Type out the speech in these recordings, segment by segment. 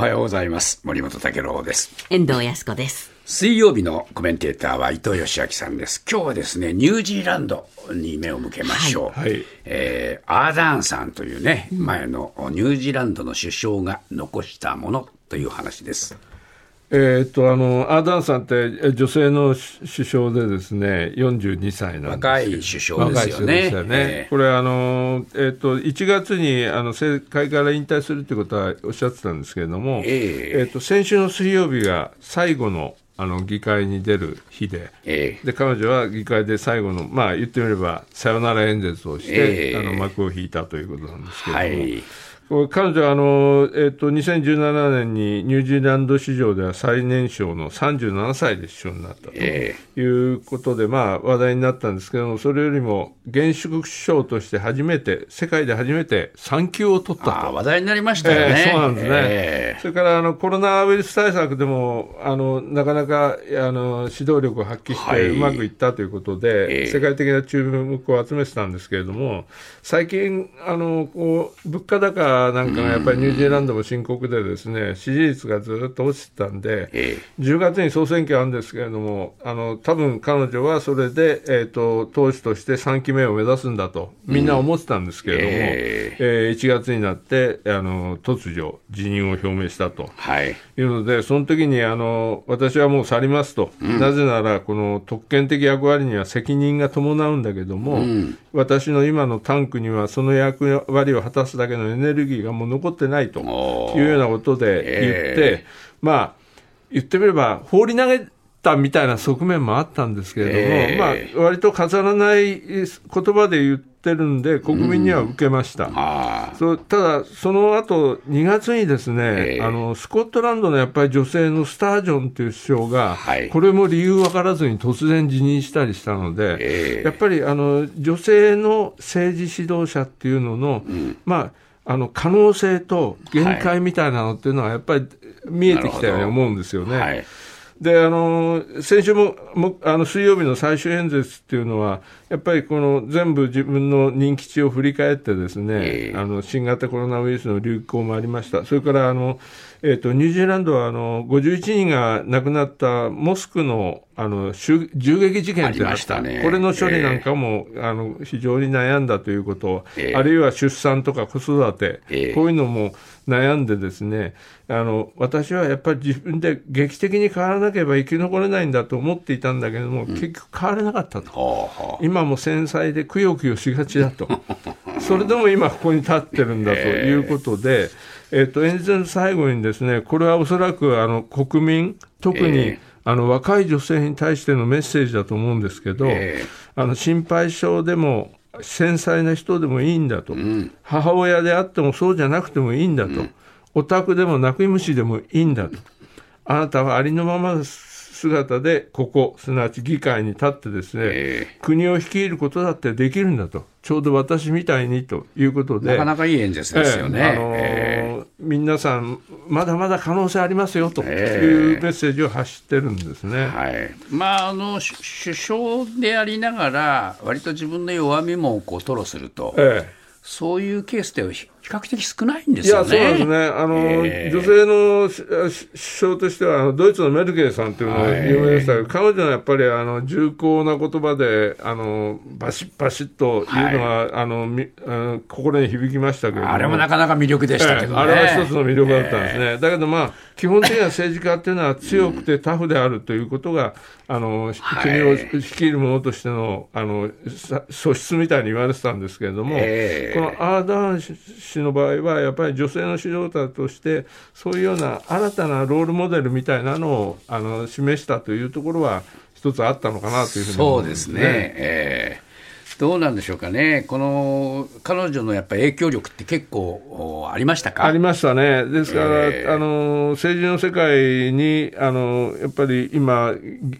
おはようございます。森本武郎です。遠藤康子です。水曜日のコメンテーターは伊藤義明さんです。今日はですね、ニュージーランドに目を向けましょう。はいはいえーアーダーンさんというね、前のニュージーランドの首相が残したものという話です。えーっとあのアーダーンさんってえ女性の首相でですね42歳なんです若い首相ですよね。これあの、えーっと1月にあの政界から引退するってことはおっしゃってたんですけれども、ええーっと先週の水曜日が最後のあの議会に出る日で。えーで彼女は議会で最後の、まあ、言ってみればさよなら演説をして、ええあの幕を引いたということなんですけれども、はい。彼女はあの、えっと2017年にニュージーランド史上では最年少の37歳で首相になったとえいうことで、まあ、話題になったんですけども、それよりも現職首相として初めて、世界で初めて産休を取ったと。話題になりましたよね。ええそうなんですね、えそれからあのコロナウイルス対策でもあのなかなかあの指導力を発揮しはい。てうまくいったということで、ええ。世界的な注目を集めてたんですけれども、最近、あのこう物価高なんかがやっぱりニュージーランドも深刻で、ですね支持率がずっと落ちてたんで、え10月に総選挙あるんですけれども、あの多分彼女はそれで、えー、と党首として3期目を目指すんだと、みんな思ってたんですけれども、ええー1月になってあの突如、辞任を表明したと。はい。いうので、その時にあの私はもう去りますと、なぜなら、この特権的役割には責任が伴うんだけども、私の今のタンクにはその役割を果たすだけのエネルギーがもう残ってないというようなことで言って、えまあ、言ってみれば、放り投げたみたいな側面もあったんですけれども、えまあ割と飾らない言葉で言ってるんで、国民には受けました。あそうただ、その後2月にですね、ええ。あのスコットランドのやっぱり女性のスタージョンという首相が、はい。これも理由分からずに突然辞任したりしたので、ええ。やっぱりあの女性の政治指導者っていうのの、まあ、あの可能性と限界みたいなのっていうのは、やっぱり見えてきたように思うんですよね。はい。であの先週ももあの水曜日の最終演説っていうのは、やっぱりこの全部自分の任期中を振り返って、ですね、ええ。あの新型コロナウイルスの流行もありました、それからあの、えー、とニュージーランドはあの51人が亡くなったモスクのあの襲銃撃事件ってありましたね。これの処理なんかも、あの非常に悩んだということ、ええ。あるいは出産とか子育て、ええ。こういうのも悩んでですね、あの、私はやっぱり自分で劇的に変わらなければ生き残れないんだと思っていたんだけども、結局変われなかったと。今も繊細でくよくよしがちだと。それでも今ここに立ってるんだと いうことで、えっと、演説の最後にですね、これはおそらくあの国民、特に、ええ。あの若い女性に対してのメッセージだと思うんですけど、ええ。あの心配性でも繊細な人でもいいんだと、母親であってもそうじゃなくてもいいんだと、オタクでも泣き虫でもいいんだと、あなたはありのままの姿でここ、すなわち議会に立ってですね、え。国を率いることだってできるんだと、ちょうど私みたいにということで。なかなかいい演説ですよね。ええあのーえ皆さん、まだまだ可能性ありますよとえいうメッセージを発してるんですね。えはい。まあ、あの、し首相でありながら、割と自分の弱みもこう吐露すると、ええそういうケースって比較的少ないんでいや、すよね。そうなんですね。あの、ええ女性の首相としては、あのドイツのメルケルさんというのが有名でしたけど、彼女はやっぱり、あの、重厚な言葉で、あの、バシッバシッというのは、あの、みあの心に響きましたけれども。あれもなかなか魅力でしたけどね。ええあれは一つの魅力だったんですね。だけどまあ、基本的な政治家っていうのは強くてタフであるということが、あの、はい国を率いる者としての、あの、さ素質みたいに言われてたんですけれども、ええこのアーダーン氏の場合は、やっぱり女性の指導者として、そういうような新たなロールモデルみたいなのをあの示したというところは、一つあったのかなというふうに思そうですね。えーどうなんでしょうかね。この、彼女のやっぱり影響力って結構おありましたか？ありましたね。ですから、ええ。あの、政治の世界に、あの、やっぱり今、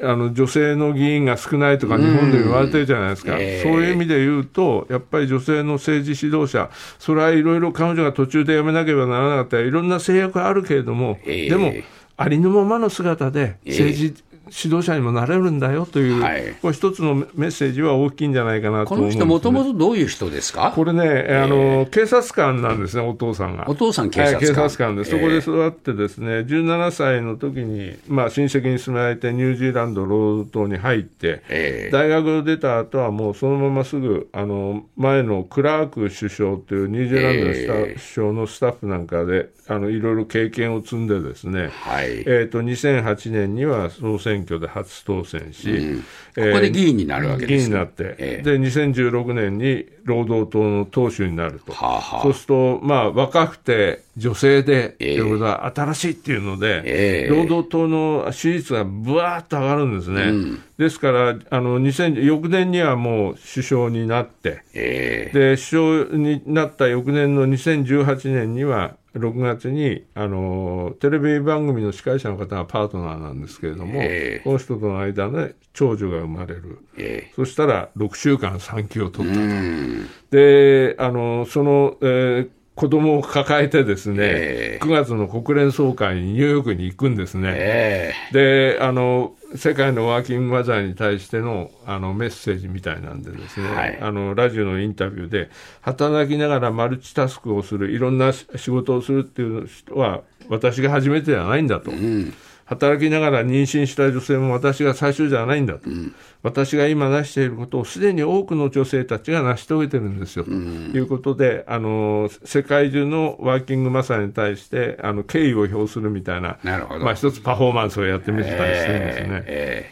あの、女性の議員が少ないとか日本で言われてるじゃないですか。ええ。そういう意味で言うと、やっぱり女性の政治指導者、それはいろいろ彼女が途中で辞めなければならなかった。り、いろんな制約があるけれども、ええ。でも、ありのままの姿でええ。政治指導者にもなれるんだよという、はい。これ一つのメッセージは大きいんじゃないかなと思うんです、ね、この人、もともとどういう人ですか？これね、あの警察官なんですね、お父さんが。お父さん警察官。はい警察官で、そこでえ育ってですね、17歳の時に、まあ、親戚に住まれて、ニュージーランド労働党に入って、ええ。大学を出た後はもうそのまますぐ、あの、前のクラーク首相というニュージーランドのスタ、ええ首相のスタッフなんかで、あの、いろいろ経験を積んでですね、はい。えっ、と、2008年には総選挙で初当選し、ここで議員になるわけです議員になって、ええ。で、2016年に労働党の党首になると。はあはあ。そうすると、まあ、若くて女性で、ええ。ということは新しいっていうので、ええ。労働党の支持率がぶわーっと上がるんですね。ですから、あの、2000翌年にはもう首相になって、ええ。で、首相になった翌年の2018年には、6月に、あの、テレビ番組の司会者の方がパートナーなんですけれども、ええ。この人との間で長女が生まれる。えそしたら、6週間産休を取ったえうん。で、あの、その、えー子供を抱えてですね、ええ9月の国連総会にニューヨークに行くんですね。えで、あの、世界のワーキングマザーに対してのあのメッセージみたいなんでですね、はいあの、ラジオのインタビューで、働きながらマルチタスクをする、いろんなし仕事をするっていう人は、私が初めてではないんだと。働きながら妊娠した女性も私が最初じゃないんだと、私が今成していることをすでに多くの女性たちが成し遂げてるんですよ、ということであの、世界中のワーキングマサーに対してあの敬意を表するみたいな、なるほど。まあ、一つパフォーマンスをやってみてたりしてるんですね。え。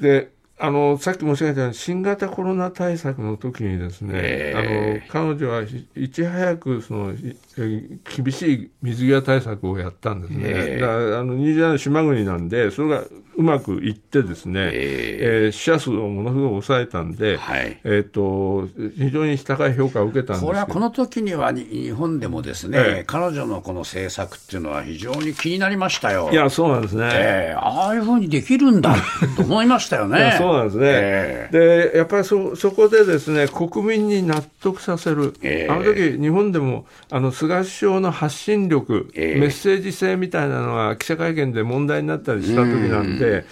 であのさっき申し上げたように新型コロナ対策の時にですね、えあの彼女はひいち早くその厳しい水際対策をやったんですね、ええだからあのニュージーランド島国なんで、それがうまくいってですね、ええー死者数をものすごく抑えたんで、はい。えー、と非常に高い評価を受けたんですこれはこの時にはに日本でもですね、ええ。彼女のこの政策っていうのは非常に気になりましたよ。いや、そうなんですね。ええああいうふうにできるんだと思いましたよ いやね。そうなんですね、えでやっぱりそそこでですね国民に納得させる、ええ。あの時日本でもあの菅首相の発信力、ええ。メッセージ性みたいなのが記者会見で問題になったりした時なんで、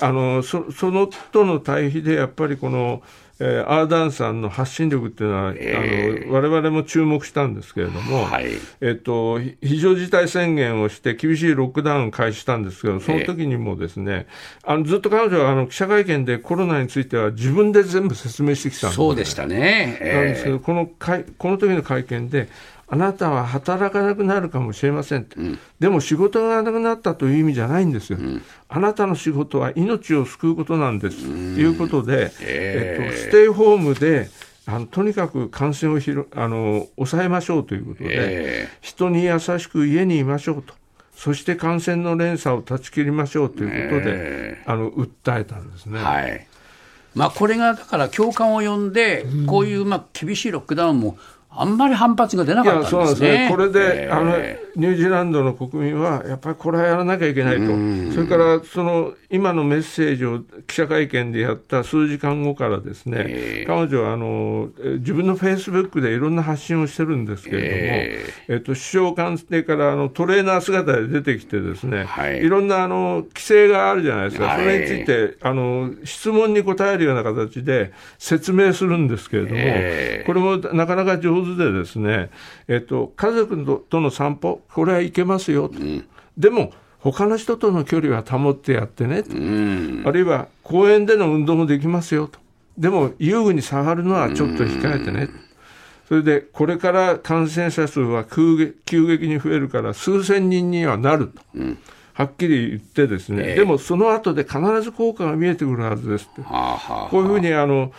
あのそそのとの対比でやっぱりこの、えーアーダーンさんの発信力っていうのは、ええあの我々も注目したんですけれども、はい。えっと、ひ非常事態宣言をして、厳しいロックダウンを開始したんですけど、その時にもですね、あのずっと彼女はあの記者会見でコロナについては自分で全部説明してきたんです、ね、そうでしたね。なんですけえど、この会この時の会見で、あなたは働かなくなるかもしれませんって、でも仕事がなくなったという意味じゃないんですよ、あなたの仕事は命を救うことなんです。ということで、ええ。えっと、ステイホームで、あのとにかく感染をひろあの抑えましょうということで、え。人に優しく家にいましょうと。そして感染の連鎖を断ち切りましょうということで、え。あの訴えたんですね。はい。まあ、これがだから共感を呼んで、こういうまあ厳しいロックダウンもあんまり反発が出ないかや、ったそうんでね。ですすね。これで、えーあの、ニュージーランドの国民は、やっぱりこれはやらなきゃいけないと。それから、その、今のメッセージを記者会見でやった数時間後からですね、えー彼女は、あの、え自分のフェイスブックでいろんな発信をしてるんですけれども、ええっと、首相官邸から、あの、トレーナー姿で出てきてですね、はいいろんな、あの、規制があるじゃないですか。はいそれについて、あの、質問に答えるような形で説明するんですけれども、えーこれもなかなか上手でですね、えっと、家族ととの散歩、これはいけますよと。でも、他の人との距離は保ってやってねと。うんあるいは、公園での運動もできますよと。でも、遊具に下がるのはちょっと控えてね。それで、これから感染者数は急激に増えるから、数千人にはなると。はっきり言ってですね、ええでもその後で必ず効果が見えてくるはずですって。はあはあこういうふうにあの、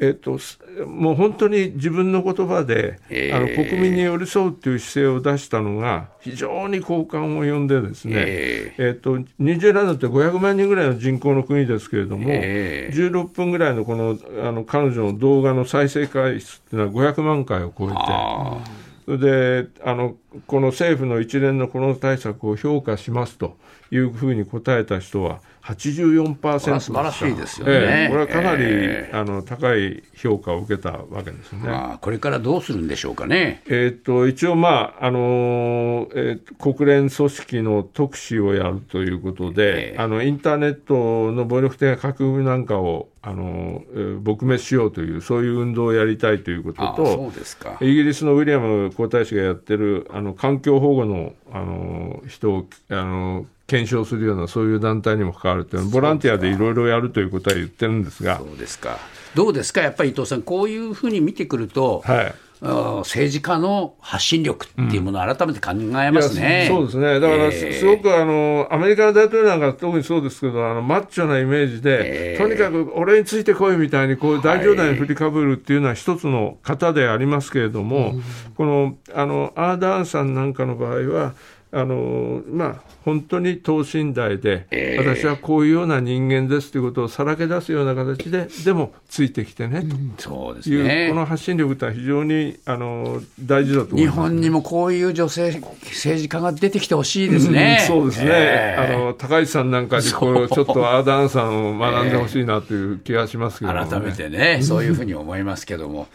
えっと、すもう本当に自分の言葉で、ええあの国民に寄り添うという姿勢を出したのが、非常に好感を呼んでですね、ええっと、ニュージーランドって500万人ぐらいの人口の国ですけれども、ええ16分ぐらいのこのあの彼女の動画の再生回数っていうのは500万回を超えて、あそれであのこの政府の一連のコロナ対策を評価しますというふうに答えた人は84%で素晴らしいですよねええこれはかなり、えあの高い評価を受けたわけですね。まあ、これからどうするんでしょうかね。えーっと一応、まああのーえー国連組織の特使をやるということで、ええあのインターネットの暴力的な書き込みなんかを、あのーえー撲滅しようという、そういう運動をやりたいということあと、そうですか。イギリスのウィリアム皇太子がやってるあの環境保護のあの人をあの検証するようなそういう団体にも関わるというのボランティアでいろいろやるということは言ってるんですが。そ、うですか。どうですか、やっぱり伊藤さん、こういうふうに見てくると、はい、政治家の発信力っていうものを改めて考えますね。いやそうですね、だからえす,、えごくあのアメリカの大統領なんか特にそうですけど、あのマッチョなイメージで、ええ。とにかく俺についてこいみたいに、こう大冗談に振りかぶるっていうのは一つの型でありますけれども、このあのアーダーンさんなんかの場合は、あのまあ、本当に等身大で、ええ。私はこういうような人間ですということをさらけ出すような形で、でもついてきてね、そうでという、すねこ。の発信力ってのは非常にあの大事だと思い日ます。本にもこういう女性政治家が出てきてほしいですね。うんそうですね、ええ。あの高市さんなんかにこうちょっとアーダーンさんを学んでほしいなという気がしますけどもね、改めてね、そういうふうに思いますけども、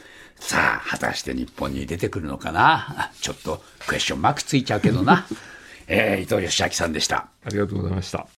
さあ、果たして日本に出てくるのかな、ちょっとクエスチョンマークついちゃうけどな、えー伊藤義明さんでした。ありがとうございました。